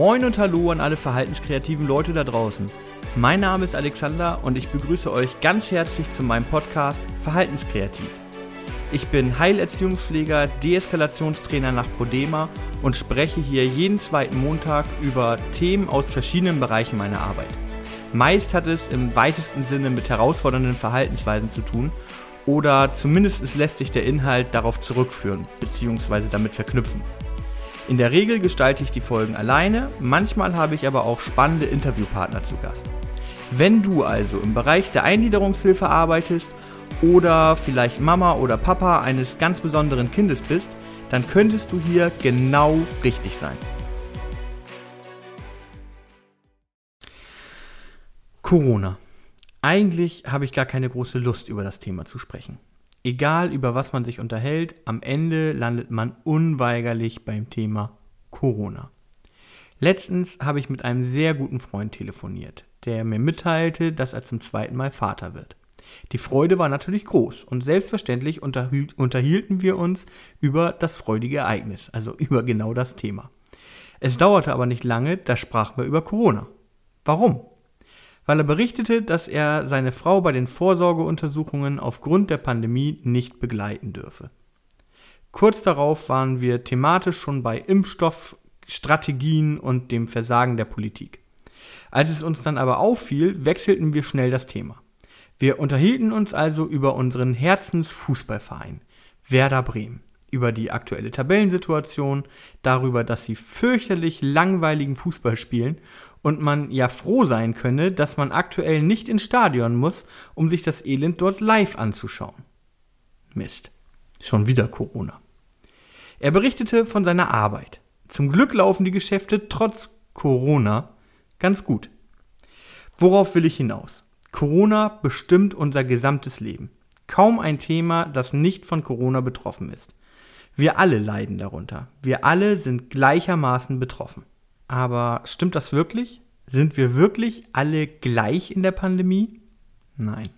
Moin und Hallo an alle verhaltenskreativen Leute da draußen. Mein Name ist Alexander und ich begrüße euch ganz herzlich zu meinem Podcast Verhaltenskreativ. Ich bin Heilerziehungspfleger, Deeskalationstrainer nach Prodema und spreche hier jeden zweiten Montag über Themen aus verschiedenen Bereichen meiner Arbeit. Meist hat es im weitesten Sinne mit herausfordernden Verhaltensweisen zu tun oder zumindest lässt sich der Inhalt darauf zurückführen bzw. damit verknüpfen. In der Regel gestalte ich die Folgen alleine, manchmal habe ich aber auch spannende Interviewpartner zu Gast. Wenn du also im Bereich der Eingliederungshilfe arbeitest oder vielleicht Mama oder Papa eines ganz besonderen Kindes bist, dann könntest du hier genau richtig sein. Corona. Eigentlich habe ich gar keine große Lust über das Thema zu sprechen. Egal über was man sich unterhält, am Ende landet man unweigerlich beim Thema Corona. Letztens habe ich mit einem sehr guten Freund telefoniert, der mir mitteilte, dass er zum zweiten Mal Vater wird. Die Freude war natürlich groß und selbstverständlich unterhielten wir uns über das freudige Ereignis, also über genau das Thema. Es dauerte aber nicht lange, da sprachen wir über Corona. Warum? Weil er berichtete, dass er seine Frau bei den Vorsorgeuntersuchungen aufgrund der Pandemie nicht begleiten dürfe. Kurz darauf waren wir thematisch schon bei Impfstoffstrategien und dem Versagen der Politik. Als es uns dann aber auffiel, wechselten wir schnell das Thema. Wir unterhielten uns also über unseren Herzensfußballverein Werder Bremen, über die aktuelle Tabellensituation, darüber, dass sie fürchterlich langweiligen Fußball spielen und man ja froh sein könne, dass man aktuell nicht ins Stadion muss, um sich das Elend dort live anzuschauen. Mist. Schon wieder Corona. Er berichtete von seiner Arbeit. Zum Glück laufen die Geschäfte trotz Corona ganz gut. Worauf will ich hinaus? Corona bestimmt unser gesamtes Leben. Kaum ein Thema, das nicht von Corona betroffen ist. Wir alle leiden darunter. Wir alle sind gleichermaßen betroffen. Aber stimmt das wirklich? Sind wir wirklich alle gleich in der Pandemie? Nein,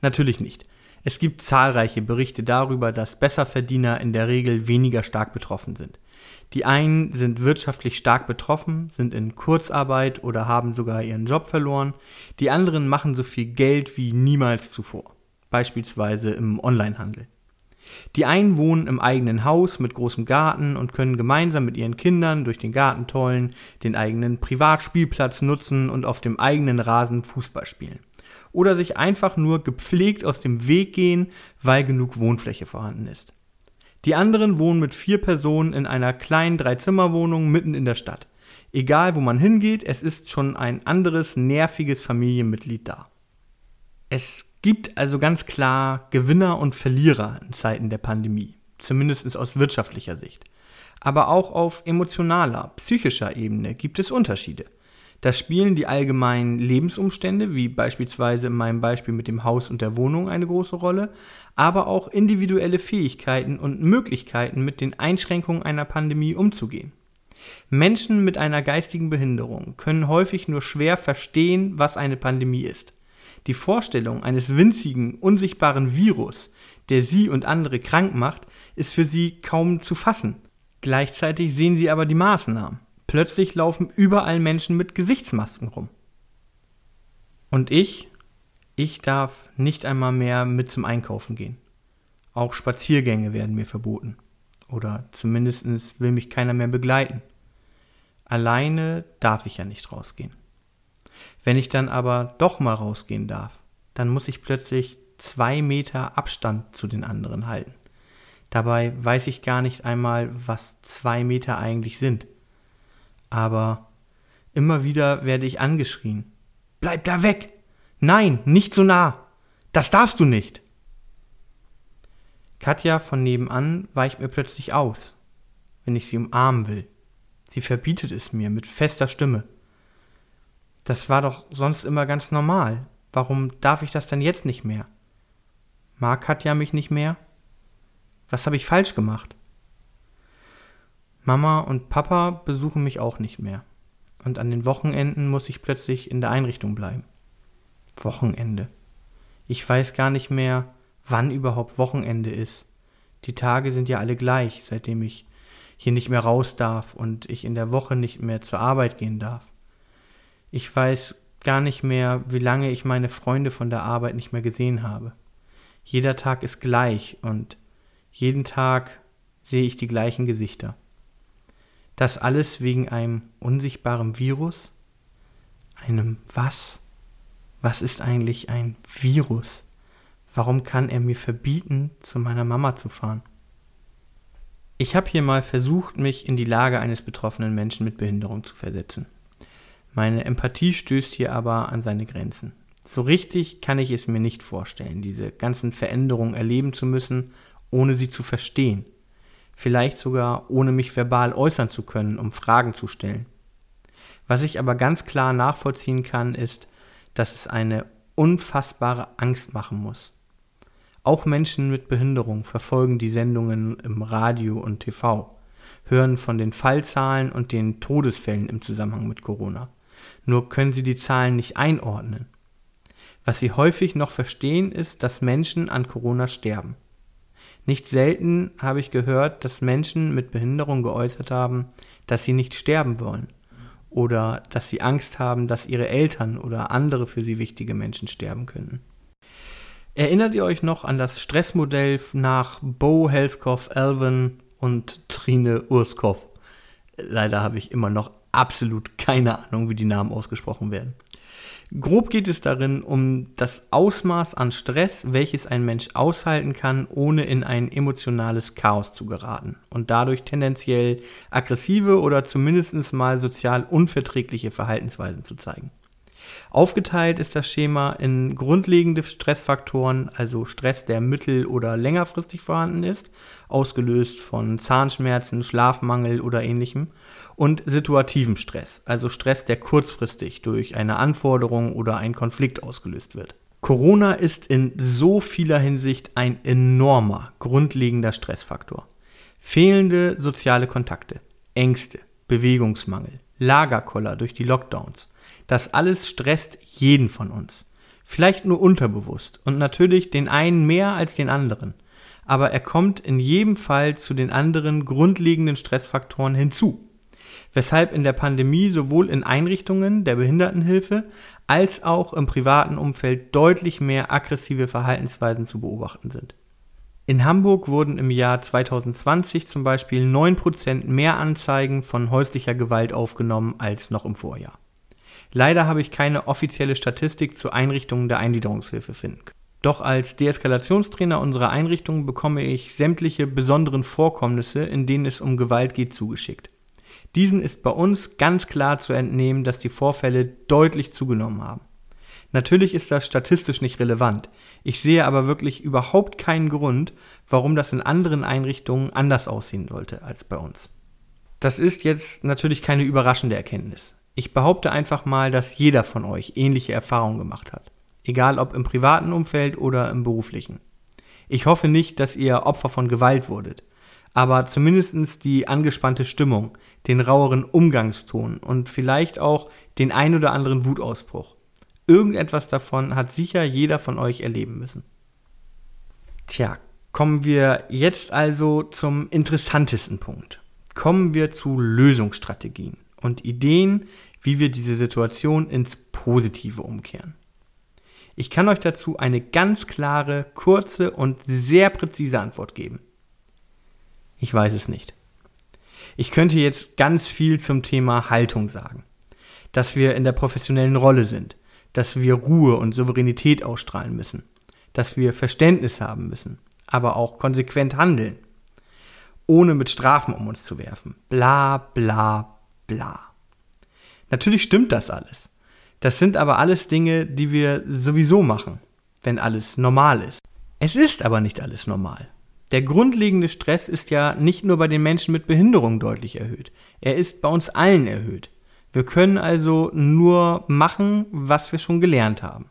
natürlich nicht. Es gibt zahlreiche Berichte darüber, dass Besserverdiener in der Regel weniger stark betroffen sind. Die einen sind wirtschaftlich stark betroffen, sind in Kurzarbeit oder haben sogar ihren Job verloren. Die anderen machen so viel Geld wie niemals zuvor, beispielsweise im Onlinehandel. Die einen wohnen im eigenen Haus mit großem Garten und können gemeinsam mit ihren Kindern durch den Garten tollen, den eigenen Privatspielplatz nutzen und auf dem eigenen Rasen Fußball spielen. Oder sich einfach nur gepflegt aus dem Weg gehen, weil genug Wohnfläche vorhanden ist. Die anderen wohnen mit vier Personen in einer kleinen Dreizimmerwohnung mitten in der Stadt. Egal wo man hingeht, es ist schon ein anderes nerviges Familienmitglied da. Es gibt also ganz klar Gewinner und Verlierer in Zeiten der Pandemie, zumindest aus wirtschaftlicher Sicht. Aber auch auf emotionaler, psychischer Ebene gibt es Unterschiede. Da spielen die allgemeinen Lebensumstände, wie beispielsweise in meinem Beispiel mit dem Haus und der Wohnung, eine große Rolle, aber auch individuelle Fähigkeiten und Möglichkeiten, mit den Einschränkungen einer Pandemie umzugehen. Menschen mit einer geistigen Behinderung können häufig nur schwer verstehen, was eine Pandemie ist. Die Vorstellung eines winzigen, unsichtbaren Virus, der sie und andere krank macht, ist für sie kaum zu fassen. Gleichzeitig sehen sie aber die Maßnahmen. Plötzlich laufen überall Menschen mit Gesichtsmasken rum. Und ich, ich darf nicht einmal mehr mit zum Einkaufen gehen. Auch Spaziergänge werden mir verboten. Oder zumindest will mich keiner mehr begleiten. Alleine darf ich ja nicht rausgehen. Wenn ich dann aber doch mal rausgehen darf, dann muss ich plötzlich zwei Meter Abstand zu den anderen halten. Dabei weiß ich gar nicht einmal, was zwei Meter eigentlich sind. Aber immer wieder werde ich angeschrien. Bleib da weg! Nein, nicht so nah! Das darfst du nicht! Katja von nebenan weicht mir plötzlich aus, wenn ich sie umarmen will. Sie verbietet es mir mit fester Stimme. Das war doch sonst immer ganz normal. Warum darf ich das denn jetzt nicht mehr? Mag Katja mich nicht mehr? Was habe ich falsch gemacht? Mama und Papa besuchen mich auch nicht mehr. Und an den Wochenenden muss ich plötzlich in der Einrichtung bleiben. Wochenende. Ich weiß gar nicht mehr, wann überhaupt Wochenende ist. Die Tage sind ja alle gleich, seitdem ich hier nicht mehr raus darf und ich in der Woche nicht mehr zur Arbeit gehen darf. Ich weiß gar nicht mehr, wie lange ich meine Freunde von der Arbeit nicht mehr gesehen habe. Jeder Tag ist gleich und jeden Tag sehe ich die gleichen Gesichter. Das alles wegen einem unsichtbaren Virus? Einem was? Was ist eigentlich ein Virus? Warum kann er mir verbieten, zu meiner Mama zu fahren? Ich habe hier mal versucht, mich in die Lage eines betroffenen Menschen mit Behinderung zu versetzen. Meine Empathie stößt hier aber an seine Grenzen. So richtig kann ich es mir nicht vorstellen, diese ganzen Veränderungen erleben zu müssen, ohne sie zu verstehen. Vielleicht sogar ohne mich verbal äußern zu können, um Fragen zu stellen. Was ich aber ganz klar nachvollziehen kann, ist, dass es eine unfassbare Angst machen muss. Auch Menschen mit Behinderung verfolgen die Sendungen im Radio und TV, hören von den Fallzahlen und den Todesfällen im Zusammenhang mit Corona. Nur können sie die Zahlen nicht einordnen. Was sie häufig noch verstehen, ist, dass Menschen an Corona sterben. Nicht selten habe ich gehört, dass Menschen mit Behinderung geäußert haben, dass sie nicht sterben wollen oder dass sie Angst haben, dass ihre Eltern oder andere für sie wichtige Menschen sterben könnten. Erinnert ihr euch noch an das Stressmodell nach Bo Helskov, Alvin und Trine Urskov? Leider habe ich immer noch absolut keine Ahnung, wie die Namen ausgesprochen werden. Grob geht es darin um das Ausmaß an Stress, welches ein Mensch aushalten kann, ohne in ein emotionales Chaos zu geraten und dadurch tendenziell aggressive oder zumindest mal sozial unverträgliche Verhaltensweisen zu zeigen. Aufgeteilt ist das Schema in grundlegende Stressfaktoren, also Stress, der mittel- oder längerfristig vorhanden ist, ausgelöst von Zahnschmerzen, Schlafmangel oder ähnlichem, und situativen Stress, also Stress, der kurzfristig durch eine Anforderung oder einen Konflikt ausgelöst wird. Corona ist in so vieler Hinsicht ein enormer, grundlegender Stressfaktor. Fehlende soziale Kontakte, Ängste, Bewegungsmangel, Lagerkoller durch die Lockdowns, das alles stresst jeden von uns. Vielleicht nur unterbewusst und natürlich den einen mehr als den anderen. Aber er kommt in jedem Fall zu den anderen grundlegenden Stressfaktoren hinzu. Weshalb in der Pandemie sowohl in Einrichtungen der Behindertenhilfe als auch im privaten Umfeld deutlich mehr aggressive Verhaltensweisen zu beobachten sind. In Hamburg wurden im Jahr 2020 zum Beispiel 9% mehr Anzeigen von häuslicher Gewalt aufgenommen als noch im Vorjahr. Leider habe ich keine offizielle Statistik zu Einrichtungen der Eingliederungshilfe finden können. Doch als Deeskalationstrainer unserer Einrichtung bekomme ich sämtliche besonderen Vorkommnisse, in denen es um Gewalt geht, zugeschickt. Diesen ist bei uns ganz klar zu entnehmen, dass die Vorfälle deutlich zugenommen haben. Natürlich ist das statistisch nicht relevant. Ich sehe aber wirklich überhaupt keinen Grund, warum das in anderen Einrichtungen anders aussehen sollte als bei uns. Das ist jetzt natürlich keine überraschende Erkenntnis. Ich behaupte einfach mal, dass jeder von euch ähnliche Erfahrungen gemacht hat. Egal ob im privaten Umfeld oder im beruflichen. Ich hoffe nicht, dass ihr Opfer von Gewalt wurdet. Aber zumindest die angespannte Stimmung, den raueren Umgangston und vielleicht auch den ein oder anderen Wutausbruch. Irgendetwas davon hat sicher jeder von euch erleben müssen. Tja, kommen wir jetzt also zum interessantesten Punkt. Kommen wir zu Lösungsstrategien und Ideen, wie wir diese Situation ins Positive umkehren. Ich kann euch dazu eine ganz klare, kurze und sehr präzise Antwort geben. Ich weiß es nicht. Ich könnte jetzt ganz viel zum Thema Haltung sagen. Dass wir in der professionellen Rolle sind, dass wir Ruhe und Souveränität ausstrahlen müssen, dass wir Verständnis haben müssen, aber auch konsequent handeln, ohne mit Strafen um uns zu werfen. Bla bla bla. Natürlich stimmt das alles. Das sind aber alles Dinge, die wir sowieso machen, wenn alles normal ist. Es ist aber nicht alles normal. Der grundlegende Stress ist ja nicht nur bei den Menschen mit Behinderung deutlich erhöht. Er ist bei uns allen erhöht. Wir können also nur machen, was wir schon gelernt haben.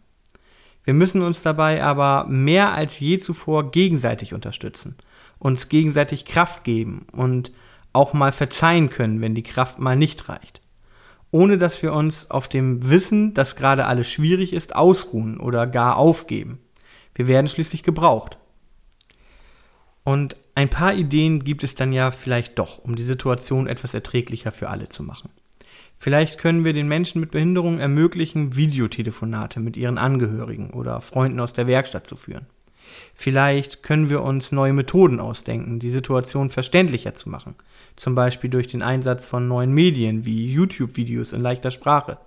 Wir müssen uns dabei aber mehr als je zuvor gegenseitig unterstützen, uns gegenseitig Kraft geben und auch mal verzeihen können, wenn die Kraft mal nicht reicht ohne dass wir uns auf dem Wissen, dass gerade alles schwierig ist, ausruhen oder gar aufgeben. Wir werden schließlich gebraucht. Und Ein paar Ideen gibt es dann ja vielleicht doch, um die Situation etwas erträglicher für alle zu machen. Vielleicht können wir den Menschen mit Behinderung ermöglichen, Videotelefonate mit ihren Angehörigen oder Freunden aus der Werkstatt zu führen. Vielleicht können wir uns neue Methoden ausdenken, die Situation verständlicher zu machen, zum Beispiel durch den Einsatz von neuen Medien wie YouTube-Videos in leichter Sprache.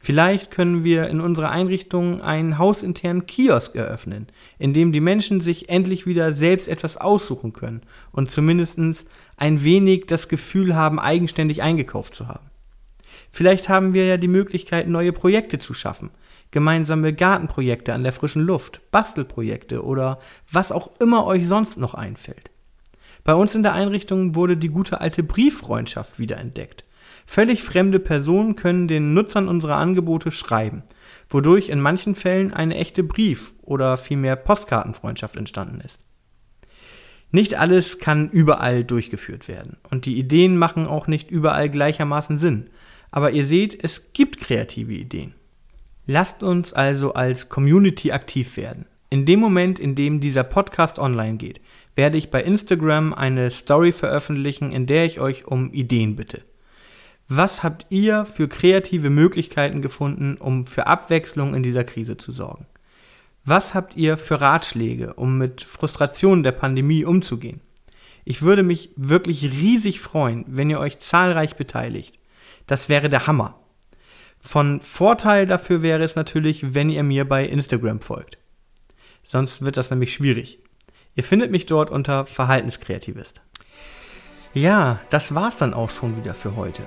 Vielleicht können wir in unserer Einrichtung einen hausinternen Kiosk eröffnen, in dem die Menschen sich endlich wieder selbst etwas aussuchen können und zumindest ein wenig das Gefühl haben, eigenständig eingekauft zu haben. Vielleicht haben wir ja die Möglichkeit, neue Projekte zu schaffen, gemeinsame Gartenprojekte an der frischen Luft, Bastelprojekte oder was auch immer euch sonst noch einfällt. Bei uns in der Einrichtung wurde die gute alte Brieffreundschaft wiederentdeckt. Völlig fremde Personen können den Nutzern unserer Angebote schreiben, wodurch in manchen Fällen eine echte Brief- oder vielmehr Postkartenfreundschaft entstanden ist. Nicht alles kann überall durchgeführt werden und die Ideen machen auch nicht überall gleichermaßen Sinn. Aber ihr seht, es gibt kreative Ideen. Lasst uns also als Community aktiv werden. In dem Moment, in dem dieser Podcast online geht, werde ich bei Instagram eine Story veröffentlichen, in der ich euch um Ideen bitte. Was habt ihr für kreative Möglichkeiten gefunden, um für Abwechslung in dieser Krise zu sorgen? Was habt ihr für Ratschläge, um mit Frustrationen der Pandemie umzugehen? Ich würde mich wirklich riesig freuen, wenn ihr euch zahlreich beteiligt. Das wäre der Hammer. Von Vorteil dafür wäre es natürlich, wenn ihr mir bei Instagram folgt. Sonst wird das nämlich schwierig. Ihr findet mich dort unter Verhaltenskreativist. Ja, das war's dann auch schon wieder für heute.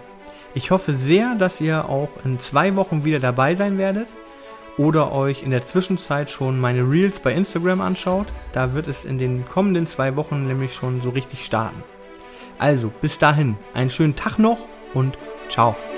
Ich hoffe sehr, dass ihr auch in zwei Wochen wieder dabei sein werdet oder euch in der Zwischenzeit schon meine Reels bei Instagram anschaut. Da wird es in den kommenden zwei Wochen nämlich schon so richtig starten. Also, bis dahin, einen schönen Tag noch und ciao.